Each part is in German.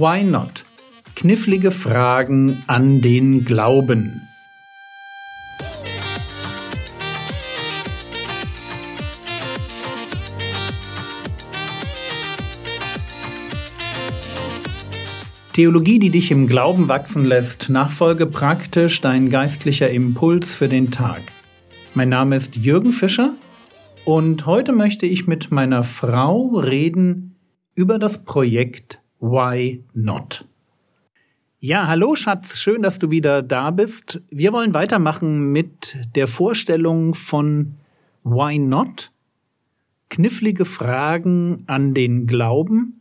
Why Not? Knifflige Fragen an den Glauben. Theologie, die dich im Glauben wachsen lässt, Nachfolge praktisch, dein geistlicher Impuls für den Tag. Mein Name ist Jürgen Fischer und heute möchte ich mit meiner Frau reden über das Projekt Why Not. Ja, hallo Schatz, schön, dass du wieder da bist. Wir wollen weitermachen mit der Vorstellung von Why Not? Knifflige Fragen an den Glauben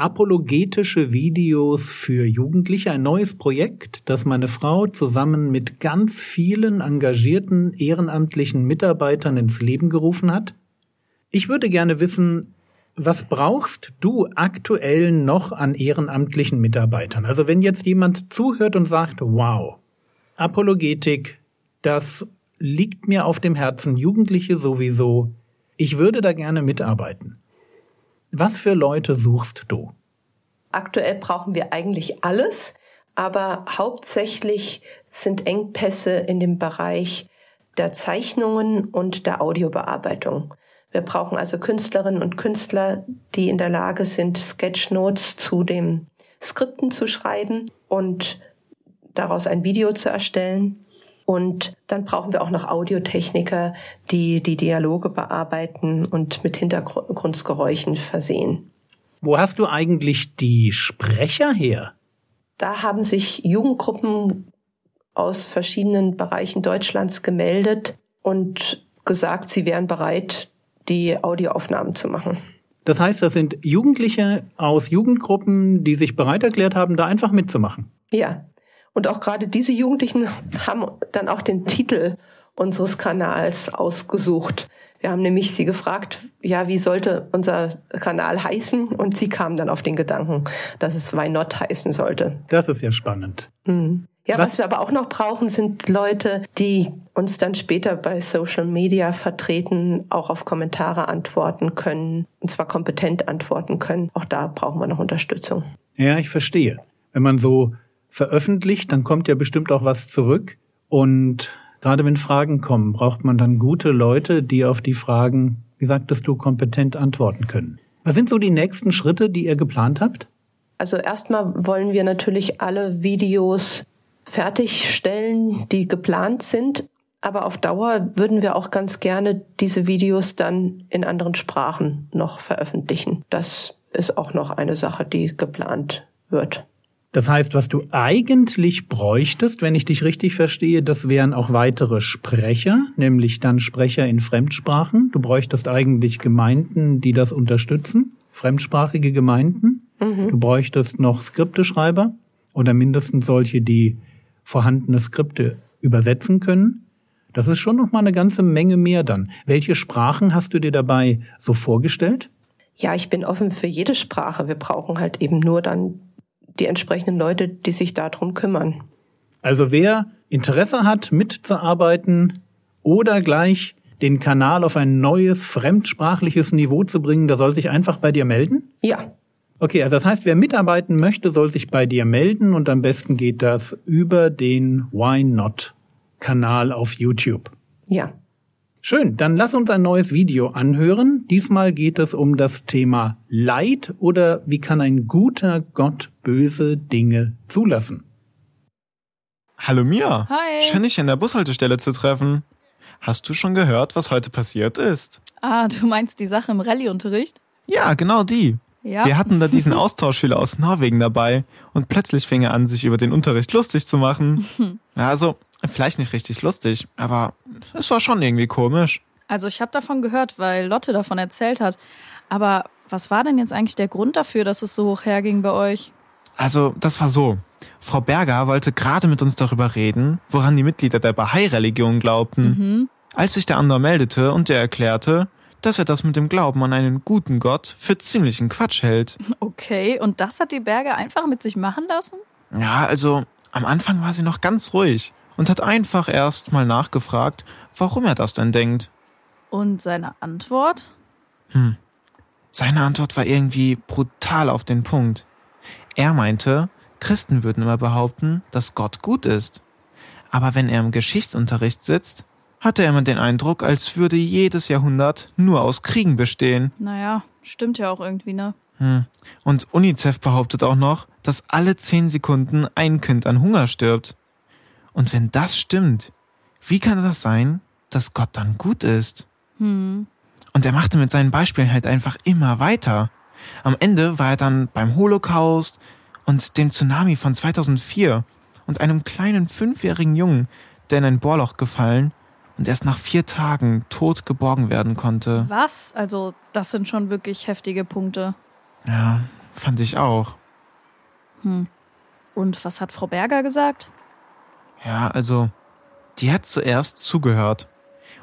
apologetische Videos für Jugendliche, ein neues Projekt, das meine Frau zusammen mit ganz vielen engagierten ehrenamtlichen Mitarbeitern ins Leben gerufen hat. Ich würde gerne wissen, was brauchst du aktuell noch an ehrenamtlichen Mitarbeitern? Also wenn jetzt jemand zuhört und sagt, wow, Apologetik, das liegt mir auf dem Herzen, Jugendliche sowieso, ich würde da gerne mitarbeiten. Was für Leute suchst du? Aktuell brauchen wir eigentlich alles, aber hauptsächlich sind Engpässe in dem Bereich der Zeichnungen und der Audiobearbeitung. Wir brauchen also Künstlerinnen und Künstler, die in der Lage sind, Sketchnotes zu den Skripten zu schreiben und daraus ein Video zu erstellen. Und dann brauchen wir auch noch Audiotechniker, die die Dialoge bearbeiten und mit Hintergrundgeräuschen versehen. Wo hast du eigentlich die Sprecher her? Da haben sich Jugendgruppen aus verschiedenen Bereichen Deutschlands gemeldet und gesagt, sie wären bereit, die Audioaufnahmen zu machen. Das heißt, das sind Jugendliche aus Jugendgruppen, die sich bereit erklärt haben, da einfach mitzumachen. Ja, und auch gerade diese Jugendlichen haben dann auch den Titel unseres Kanals ausgesucht. Wir haben nämlich sie gefragt, ja, wie sollte unser Kanal heißen? Und sie kam dann auf den Gedanken, dass es Why Not heißen sollte. Das ist ja spannend. Mhm. Ja, was? was wir aber auch noch brauchen, sind Leute, die uns dann später bei Social Media vertreten, auch auf Kommentare antworten können, und zwar kompetent antworten können. Auch da brauchen wir noch Unterstützung. Ja, ich verstehe. Wenn man so veröffentlicht, dann kommt ja bestimmt auch was zurück. Und gerade wenn Fragen kommen, braucht man dann gute Leute, die auf die Fragen, wie sagtest du, kompetent antworten können. Was sind so die nächsten Schritte, die ihr geplant habt? Also erstmal wollen wir natürlich alle Videos fertigstellen, die geplant sind. Aber auf Dauer würden wir auch ganz gerne diese Videos dann in anderen Sprachen noch veröffentlichen. Das ist auch noch eine Sache, die geplant wird. Das heißt, was du eigentlich bräuchtest, wenn ich dich richtig verstehe, das wären auch weitere Sprecher, nämlich dann Sprecher in Fremdsprachen. Du bräuchtest eigentlich Gemeinden, die das unterstützen, fremdsprachige Gemeinden. Mhm. Du bräuchtest noch Skripteschreiber oder mindestens solche, die vorhandene Skripte übersetzen können. Das ist schon noch mal eine ganze Menge mehr dann. Welche Sprachen hast du dir dabei so vorgestellt? Ja, ich bin offen für jede Sprache. Wir brauchen halt eben nur dann die entsprechenden Leute, die sich darum kümmern. Also wer Interesse hat, mitzuarbeiten oder gleich den Kanal auf ein neues fremdsprachliches Niveau zu bringen, der soll sich einfach bei dir melden? Ja. Okay, also das heißt, wer mitarbeiten möchte, soll sich bei dir melden und am besten geht das über den Why Not Kanal auf YouTube. Ja. Schön, dann lass uns ein neues Video anhören. Diesmal geht es um das Thema Leid oder wie kann ein guter Gott böse Dinge zulassen. Hallo Mia. Hi. Schön, dich in der Bushaltestelle zu treffen. Hast du schon gehört, was heute passiert ist? Ah, du meinst die Sache im Rallye-Unterricht? Ja, genau die. Ja. Wir hatten da diesen Austauschschüler aus Norwegen dabei und plötzlich fing er an, sich über den Unterricht lustig zu machen. Also, Vielleicht nicht richtig lustig, aber es war schon irgendwie komisch. Also ich habe davon gehört, weil Lotte davon erzählt hat. Aber was war denn jetzt eigentlich der Grund dafür, dass es so hoch herging bei euch? Also, das war so. Frau Berger wollte gerade mit uns darüber reden, woran die Mitglieder der Bahai-Religion glaubten. Mhm. Als sich der andere meldete und der erklärte, dass er das mit dem Glauben an einen guten Gott für ziemlichen Quatsch hält. Okay, und das hat die Berger einfach mit sich machen lassen? Ja, also am Anfang war sie noch ganz ruhig und hat einfach erst mal nachgefragt, warum er das denn denkt. Und seine Antwort? Hm. Seine Antwort war irgendwie brutal auf den Punkt. Er meinte, Christen würden immer behaupten, dass Gott gut ist. Aber wenn er im Geschichtsunterricht sitzt, hatte er immer den Eindruck, als würde jedes Jahrhundert nur aus Kriegen bestehen. Naja, stimmt ja auch irgendwie, ne? Hm. Und UNICEF behauptet auch noch, dass alle zehn Sekunden ein Kind an Hunger stirbt. Und wenn das stimmt, wie kann das sein, dass Gott dann gut ist? Hm. Und er machte mit seinen Beispielen halt einfach immer weiter. Am Ende war er dann beim Holocaust und dem Tsunami von 2004 und einem kleinen fünfjährigen Jungen, der in ein Bohrloch gefallen und erst nach vier Tagen tot geborgen werden konnte. Was? Also, das sind schon wirklich heftige Punkte. Ja, fand ich auch. Hm. Und was hat Frau Berger gesagt? Ja, also, die hat zuerst zugehört.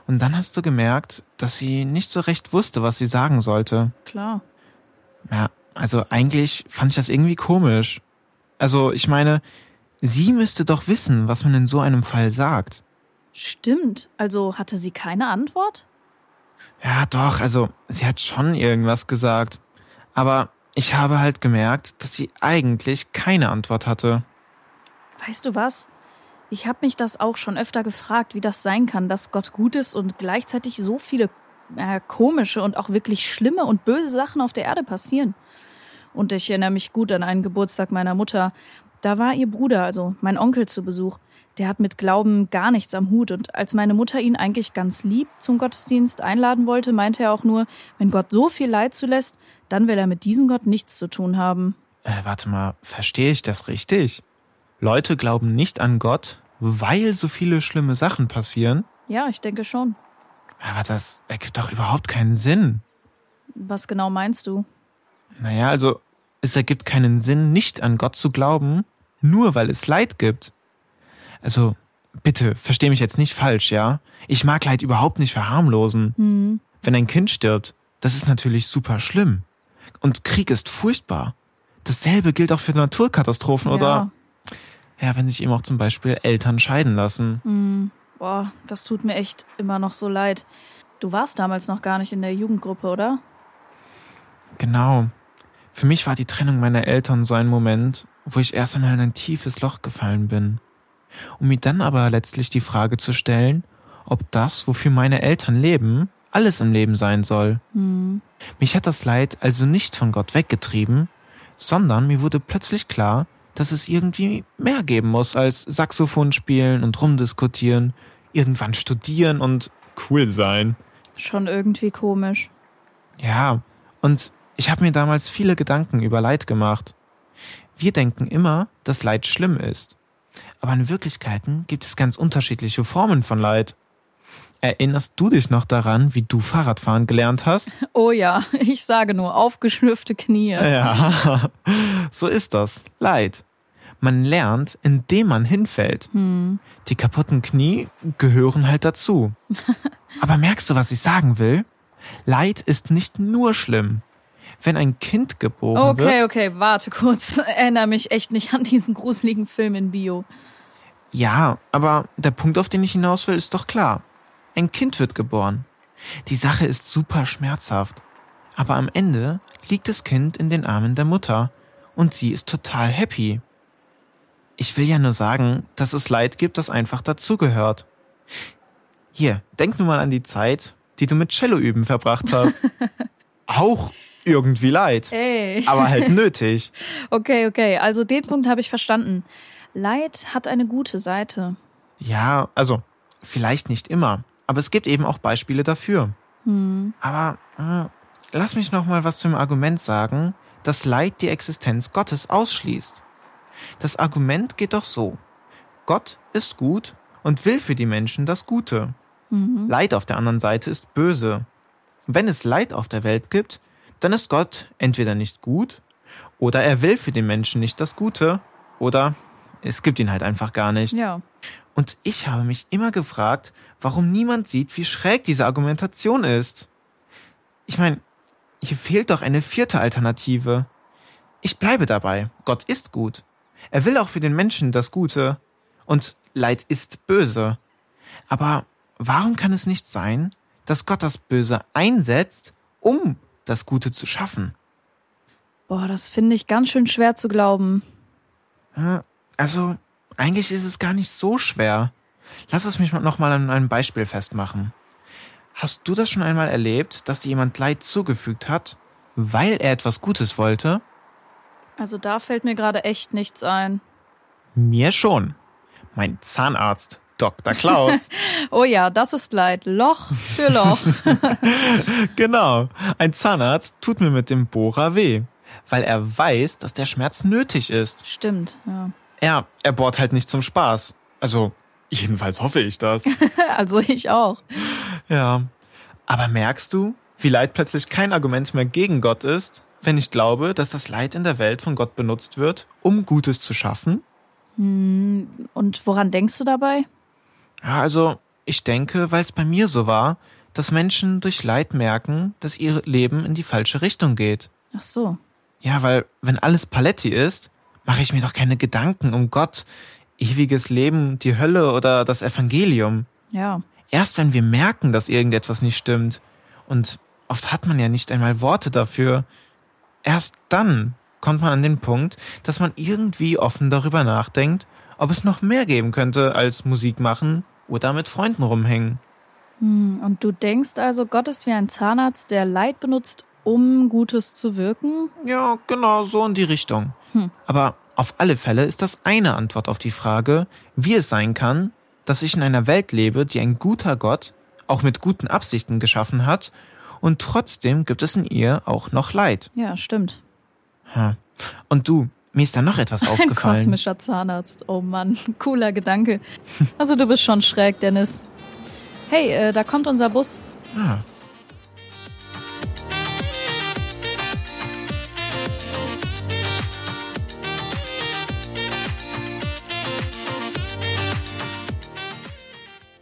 Und dann hast du gemerkt, dass sie nicht so recht wusste, was sie sagen sollte. Klar. Ja, also eigentlich fand ich das irgendwie komisch. Also, ich meine, sie müsste doch wissen, was man in so einem Fall sagt. Stimmt. Also hatte sie keine Antwort? Ja, doch, also sie hat schon irgendwas gesagt. Aber ich habe halt gemerkt, dass sie eigentlich keine Antwort hatte. Weißt du was? Ich habe mich das auch schon öfter gefragt, wie das sein kann, dass Gott gut ist und gleichzeitig so viele äh, komische und auch wirklich schlimme und böse Sachen auf der Erde passieren. Und ich erinnere mich gut an einen Geburtstag meiner Mutter. Da war ihr Bruder, also mein Onkel, zu Besuch. Der hat mit Glauben gar nichts am Hut. Und als meine Mutter ihn eigentlich ganz lieb zum Gottesdienst einladen wollte, meinte er auch nur, wenn Gott so viel Leid zulässt, dann will er mit diesem Gott nichts zu tun haben. Äh, warte mal, verstehe ich das richtig? Leute glauben nicht an Gott, weil so viele schlimme Sachen passieren? Ja, ich denke schon. Aber das ergibt doch überhaupt keinen Sinn. Was genau meinst du? Naja, also es ergibt keinen Sinn, nicht an Gott zu glauben, nur weil es Leid gibt. Also, bitte, versteh mich jetzt nicht falsch, ja? Ich mag Leid überhaupt nicht verharmlosen. Hm. Wenn ein Kind stirbt, das ist natürlich super schlimm. Und Krieg ist furchtbar. Dasselbe gilt auch für Naturkatastrophen Ja. oder, ja, wenn sich eben auch zum Beispiel Eltern scheiden lassen. Hm. Boah, das tut mir echt immer noch so leid. Du warst damals noch gar nicht in der Jugendgruppe, oder? Genau. Für mich war die Trennung meiner Eltern so ein Moment, wo ich erst einmal in ein tiefes Loch gefallen bin. Um mir dann aber letztlich die Frage zu stellen, ob das, wofür meine Eltern leben, alles im Leben sein soll. Hm. Mich hat das Leid also nicht von Gott weggetrieben, sondern mir wurde plötzlich klar, dass es irgendwie mehr geben muss als Saxophon spielen und rumdiskutieren, irgendwann studieren und cool sein. Schon irgendwie komisch. Ja, und ich habe mir damals viele Gedanken über Leid gemacht. Wir denken immer, dass Leid schlimm ist. Aber in Wirklichkeiten gibt es ganz unterschiedliche Formen von Leid. Erinnerst du dich noch daran, wie du Fahrradfahren gelernt hast? Oh ja, ich sage nur, aufgeschlürfte Knie. Ja, so ist das. Leid. Man lernt, indem man hinfällt. Hm. Die kaputten Knie gehören halt dazu. Aber merkst du, was ich sagen will? Leid ist nicht nur schlimm. Wenn ein Kind geboren wird. Okay, okay, warte kurz. Erinnere mich echt nicht an diesen gruseligen Film in Bio. Ja, aber der Punkt, auf den ich hinaus will, ist doch klar. Ein Kind wird geboren. Die Sache ist super schmerzhaft. Aber am Ende liegt das Kind in den Armen der Mutter und sie ist total happy. Ich will ja nur sagen, dass es Leid gibt, das einfach dazugehört. Hier, denk nur mal an die Zeit, die du mit Cello üben verbracht hast. Auch irgendwie Leid, Ey. aber halt nötig. Okay, okay, also den Punkt habe ich verstanden. Leid hat eine gute Seite. Ja, also vielleicht nicht immer, aber es gibt eben auch Beispiele dafür. Hm. Aber äh, lass mich noch mal was zum Argument sagen, dass Leid die Existenz Gottes ausschließt. Das Argument geht doch so: Gott ist gut und will für die Menschen das Gute. Mhm. Leid auf der anderen Seite ist böse. Wenn es Leid auf der Welt gibt, dann ist Gott entweder nicht gut oder er will für den Menschen nicht das Gute oder es gibt ihn halt einfach gar nicht. Ja. Und ich habe mich immer gefragt, warum niemand sieht, wie schräg diese Argumentation ist. Ich meine, hier fehlt doch eine vierte Alternative. Ich bleibe dabei. Gott ist gut. Er will auch für den Menschen das Gute. Und Leid ist böse. Aber warum kann es nicht sein, dass Gott das Böse einsetzt, um das Gute zu schaffen? Boah, das finde ich ganz schön schwer zu glauben. Also, eigentlich ist es gar nicht so schwer. Lass es mich noch mal an einem Beispiel festmachen. Hast du das schon einmal erlebt, dass dir jemand Leid zugefügt hat, weil er etwas Gutes wollte? Also da fällt mir gerade echt nichts ein. Mir schon. Mein Zahnarzt, Dr. Klaus. oh ja, das ist Leid. Loch für Loch. genau. Ein Zahnarzt tut mir mit dem Bohrer weh, weil er weiß, dass der Schmerz nötig ist. Stimmt, ja. Ja, er bohrt halt nicht zum Spaß. Also, jedenfalls hoffe ich das. also ich auch. Ja. Aber merkst du, wie Leid plötzlich kein Argument mehr gegen Gott ist, wenn ich glaube, dass das Leid in der Welt von Gott benutzt wird, um Gutes zu schaffen? Hm, und woran denkst du dabei? Ja, also ich denke, weil es bei mir so war, dass Menschen durch Leid merken, dass ihr Leben in die falsche Richtung geht. Ach so. Ja, weil wenn alles Paletti ist, mache ich mir doch keine Gedanken um Gott, ewiges Leben, die Hölle oder das Evangelium. Ja. Erst wenn wir merken, dass irgendetwas nicht stimmt, und oft hat man ja nicht einmal Worte dafür, erst dann kommt man an den Punkt, dass man irgendwie offen darüber nachdenkt, ob es noch mehr geben könnte als Musik machen oder mit Freunden rumhängen. Hm, und du denkst also, Gott ist wie ein Zahnarzt, der Leid benutzt, um Gutes zu wirken? Ja, genau, so in die Richtung. Hm. Aber auf alle Fälle ist das eine Antwort auf die Frage, wie es sein kann, dass ich in einer Welt lebe, die ein guter Gott auch mit guten Absichten geschaffen hat, und trotzdem gibt es in ihr auch noch Leid. Ja, stimmt. Hm. Und du, mir ist da noch etwas aufgefallen. Ein kosmischer Zahnarzt. Oh Mann, cooler Gedanke. Also du bist schon schräg, Dennis. Hey, äh, da kommt unser Bus. Ah.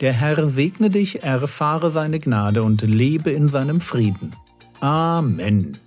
Der Herr segne dich, erfahre seine Gnade und lebe in seinem Frieden. Amen.